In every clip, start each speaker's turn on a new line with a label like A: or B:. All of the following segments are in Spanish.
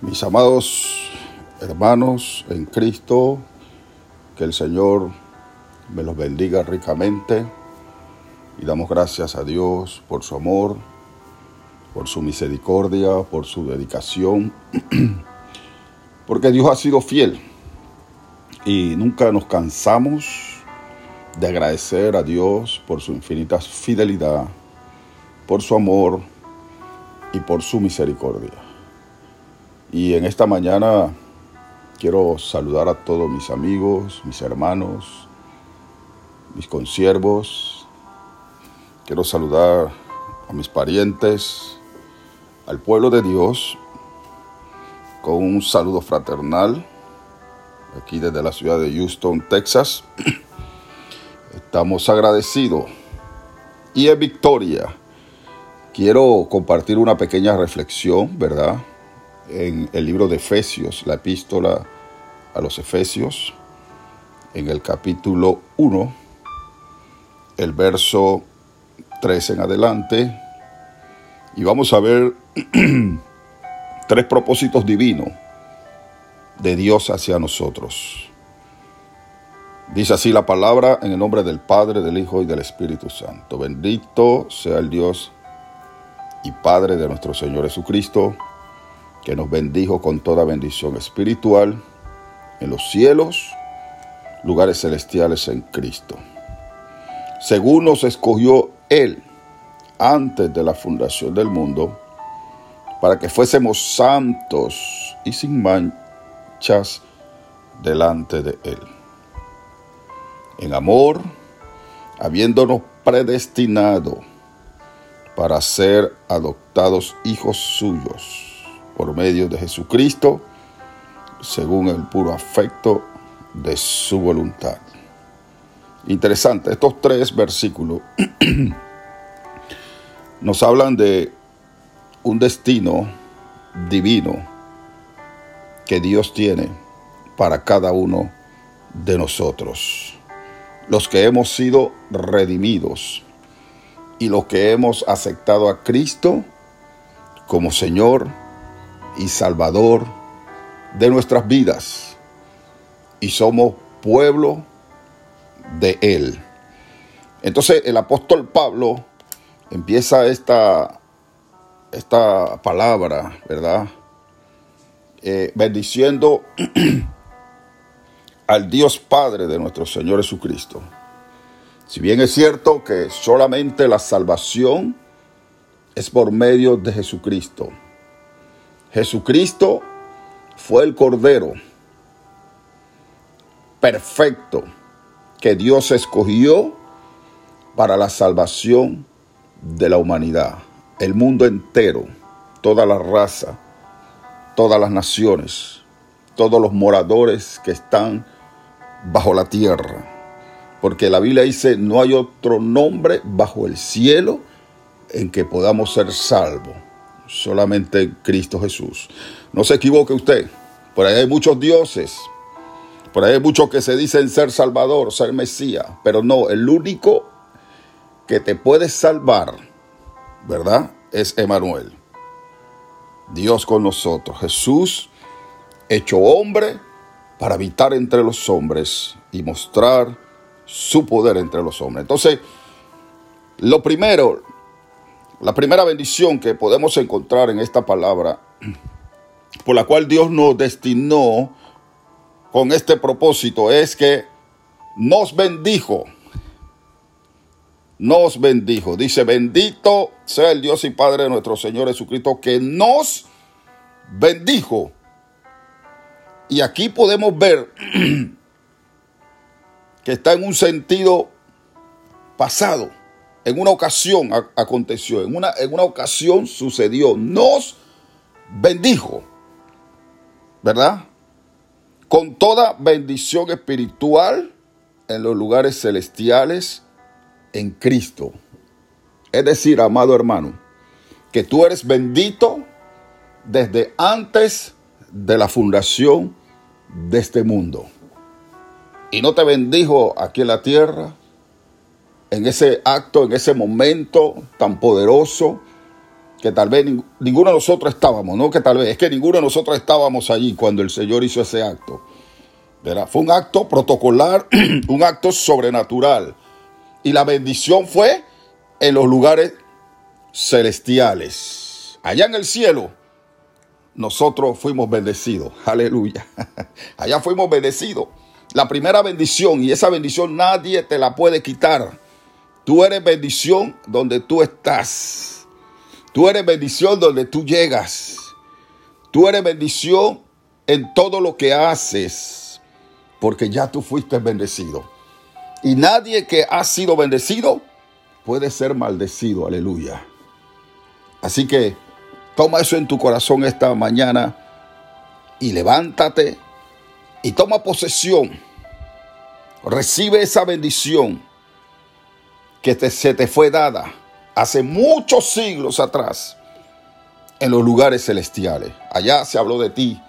A: Mis amados hermanos en Cristo, que el Señor me los bendiga ricamente y damos gracias a Dios por su amor, por su misericordia, por su dedicación, porque Dios ha sido fiel y nunca nos cansamos de agradecer a Dios por su infinita fidelidad, por su amor y por su misericordia. Y en esta mañana quiero saludar a todos mis amigos, mis hermanos, mis consiervos. Quiero saludar a mis parientes, al pueblo de Dios, con un saludo fraternal, aquí desde la ciudad de Houston, Texas. Estamos agradecidos. Y en victoria, quiero compartir una pequeña reflexión, ¿verdad? En el libro de Efesios, la epístola a los Efesios, en el capítulo 1, el verso 3 en adelante, y vamos a ver tres propósitos divinos de Dios hacia nosotros. Dice así la palabra en el nombre del Padre, del Hijo y del Espíritu Santo. Bendito sea el Dios y Padre de nuestro Señor Jesucristo que nos bendijo con toda bendición espiritual en los cielos, lugares celestiales en Cristo. Según nos escogió Él antes de la fundación del mundo, para que fuésemos santos y sin manchas delante de Él. En amor, habiéndonos predestinado para ser adoptados hijos suyos por medio de Jesucristo, según el puro afecto de su voluntad. Interesante, estos tres versículos nos hablan de un destino divino que Dios tiene para cada uno de nosotros. Los que hemos sido redimidos y los que hemos aceptado a Cristo como Señor y Salvador de nuestras vidas. Y somos pueblo de Él. Entonces el apóstol Pablo empieza esta, esta palabra, ¿verdad? Eh, bendiciendo al Dios Padre de nuestro Señor Jesucristo. Si bien es cierto que solamente la salvación es por medio de Jesucristo. Jesucristo fue el Cordero perfecto que Dios escogió para la salvación de la humanidad, el mundo entero, toda la raza, todas las naciones, todos los moradores que están bajo la tierra. Porque la Biblia dice, no hay otro nombre bajo el cielo en que podamos ser salvos solamente Cristo Jesús. No se equivoque usted, por ahí hay muchos dioses, por ahí hay muchos que se dicen ser Salvador, ser Mesías, pero no, el único que te puede salvar, ¿verdad? Es Emanuel. Dios con nosotros, Jesús hecho hombre para habitar entre los hombres y mostrar su poder entre los hombres. Entonces, lo primero, la primera bendición que podemos encontrar en esta palabra, por la cual Dios nos destinó con este propósito, es que nos bendijo. Nos bendijo. Dice, bendito sea el Dios y Padre de nuestro Señor Jesucristo, que nos bendijo. Y aquí podemos ver que está en un sentido pasado en una ocasión aconteció, en una, en una ocasión sucedió, nos bendijo, ¿verdad? Con toda bendición espiritual en los lugares celestiales en Cristo. Es decir, amado hermano, que tú eres bendito desde antes de la fundación de este mundo. Y no te bendijo aquí en la tierra, en ese acto, en ese momento tan poderoso que tal vez ninguno de nosotros estábamos, no que tal vez, es que ninguno de nosotros estábamos allí cuando el Señor hizo ese acto. Fue un acto protocolar, un acto sobrenatural. Y la bendición fue en los lugares celestiales. Allá en el cielo, nosotros fuimos bendecidos. Aleluya. Allá fuimos bendecidos. La primera bendición, y esa bendición nadie te la puede quitar. Tú eres bendición donde tú estás. Tú eres bendición donde tú llegas. Tú eres bendición en todo lo que haces. Porque ya tú fuiste bendecido. Y nadie que ha sido bendecido puede ser maldecido. Aleluya. Así que toma eso en tu corazón esta mañana y levántate y toma posesión. Recibe esa bendición que se te fue dada hace muchos siglos atrás en los lugares celestiales. Allá se habló de ti,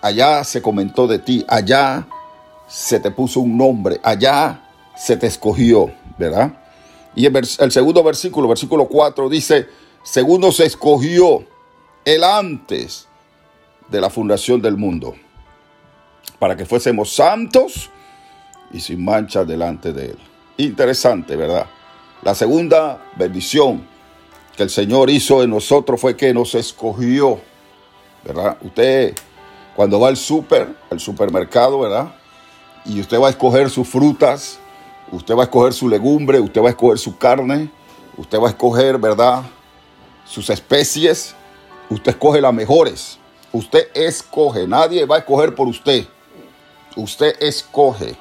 A: allá se comentó de ti, allá se te puso un nombre, allá se te escogió, ¿verdad? Y el, el segundo versículo, versículo 4, dice, segundo se escogió el antes de la fundación del mundo, para que fuésemos santos y sin mancha delante de él. Interesante, ¿verdad? La segunda bendición que el Señor hizo en nosotros fue que nos escogió, ¿verdad? Usted cuando va al súper, al supermercado, ¿verdad? y usted va a escoger sus frutas, usted va a escoger su legumbre, usted va a escoger su carne, usted va a escoger, ¿verdad? Sus especies, usted escoge las mejores. Usted escoge, nadie va a escoger por usted. Usted escoge.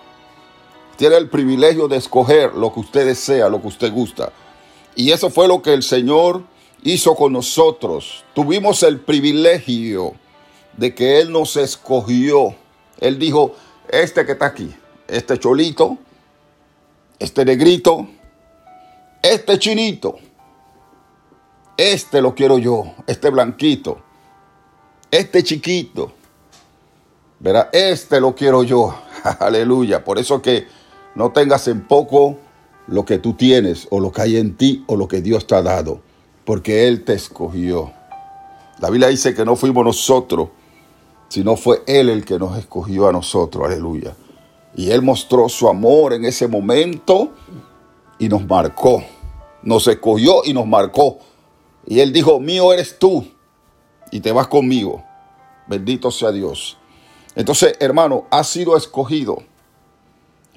A: Tiene el privilegio de escoger lo que usted desea, lo que usted gusta. Y eso fue lo que el Señor hizo con nosotros. Tuvimos el privilegio de que Él nos escogió. Él dijo, este que está aquí, este cholito, este negrito, este chinito, este lo quiero yo, este blanquito, este chiquito, verá, este lo quiero yo, aleluya. Por eso que no tengas en poco lo que tú tienes o lo que hay en ti o lo que Dios te ha dado, porque Él te escogió. La Biblia dice que no fuimos nosotros sino fue Él el que nos escogió a nosotros, aleluya. Y Él mostró su amor en ese momento y nos marcó, nos escogió y nos marcó. Y Él dijo, mío eres tú y te vas conmigo. Bendito sea Dios. Entonces, hermano, ha sido escogido,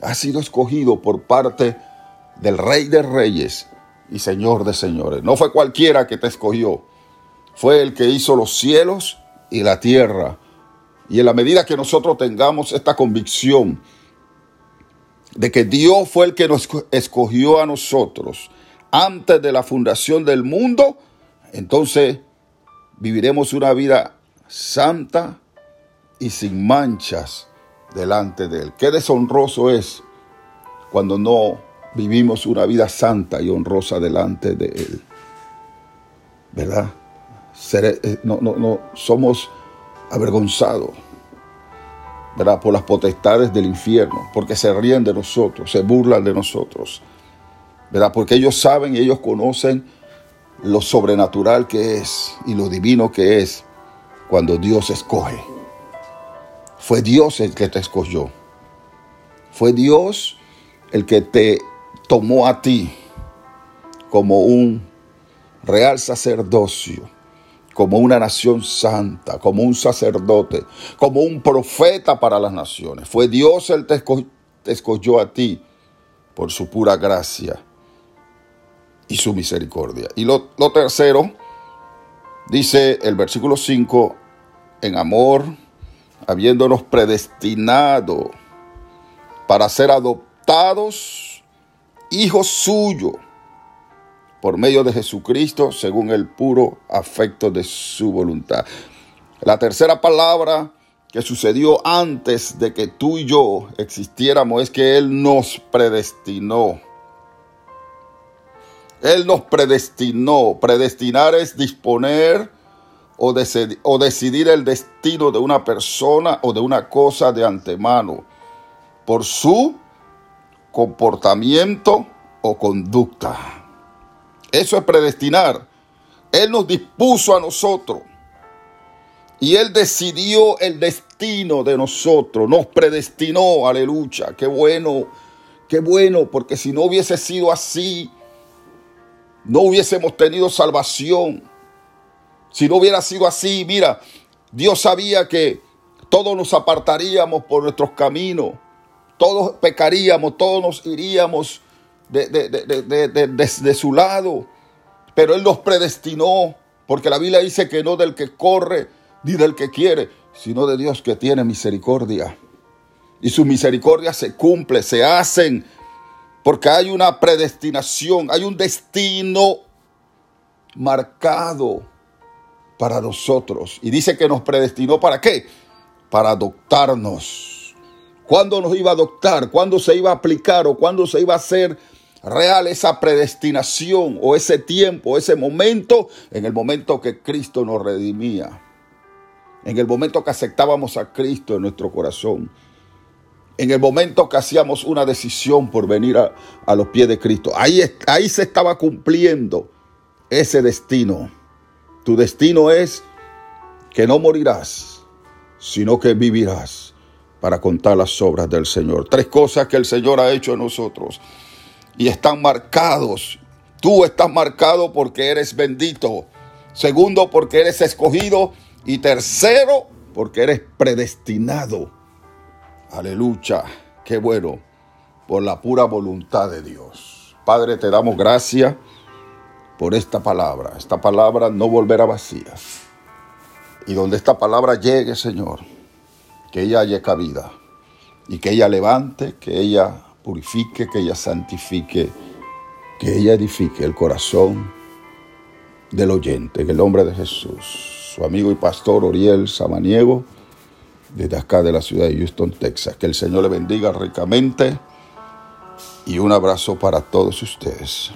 A: ha sido escogido por parte del Rey de Reyes y Señor de Señores. No fue cualquiera que te escogió, fue el que hizo los cielos y la tierra y en la medida que nosotros tengamos esta convicción de que Dios fue el que nos escogió a nosotros antes de la fundación del mundo, entonces viviremos una vida santa y sin manchas delante de Él. Qué deshonroso es cuando no vivimos una vida santa y honrosa delante de Él. ¿Verdad? Eh, no, no, no, somos avergonzado, ¿verdad? Por las potestades del infierno, porque se ríen de nosotros, se burlan de nosotros, ¿verdad? Porque ellos saben y ellos conocen lo sobrenatural que es y lo divino que es cuando Dios escoge. Fue Dios el que te escogió. Fue Dios el que te tomó a ti como un real sacerdocio como una nación santa, como un sacerdote, como un profeta para las naciones. Fue Dios el que te escogió a ti por su pura gracia y su misericordia. Y lo, lo tercero, dice el versículo 5, en amor, habiéndonos predestinado para ser adoptados hijos suyos por medio de Jesucristo según el puro afecto de su voluntad. La tercera palabra que sucedió antes de que tú y yo existiéramos es que Él nos predestinó. Él nos predestinó. Predestinar es disponer o, decidir, o decidir el destino de una persona o de una cosa de antemano por su comportamiento o conducta. Eso es predestinar. Él nos dispuso a nosotros. Y Él decidió el destino de nosotros, nos predestinó, aleluya. Qué bueno, qué bueno, porque si no hubiese sido así, no hubiésemos tenido salvación. Si no hubiera sido así, mira, Dios sabía que todos nos apartaríamos por nuestros caminos, todos pecaríamos, todos nos iríamos de, de, su lado, pero Él nos predestinó, porque la Biblia dice que no del que corre ni del que quiere, sino de Dios que tiene misericordia. Y su misericordia se cumple, se hacen, porque hay una predestinación, hay un destino marcado para nosotros. Y dice que nos predestinó para qué? Para adoptarnos. ¿Cuándo nos iba a adoptar? ¿Cuándo se iba a aplicar o cuándo se iba a hacer real esa predestinación o ese tiempo, ese momento, en el momento que Cristo nos redimía? En el momento que aceptábamos a Cristo en nuestro corazón. En el momento que hacíamos una decisión por venir a, los pies de Cristo. Ahí, ahí se estaba cumpliendo ese destino. Tu destino es que no morirás, sino que vivirás para contar las obras del Señor. Tres cosas que el Señor ha hecho en nosotros y están marcados. Tú estás marcado porque eres bendito. Segundo, porque eres escogido. Y tercero, porque eres predestinado. Aleluya. Qué bueno. Por la pura voluntad de Dios. Padre, te damos gracias por esta palabra. Esta palabra no volverá vacía. Y donde esta palabra llegue, Señor, que ella haya cabida y que ella levante, que ella purifique, que ella santifique, que ella edifique el corazón del oyente, en el nombre de Jesús. Su amigo y pastor Oriel Samaniego, desde acá de la ciudad de Houston, Texas. Que el Señor le bendiga ricamente y un abrazo para todos ustedes.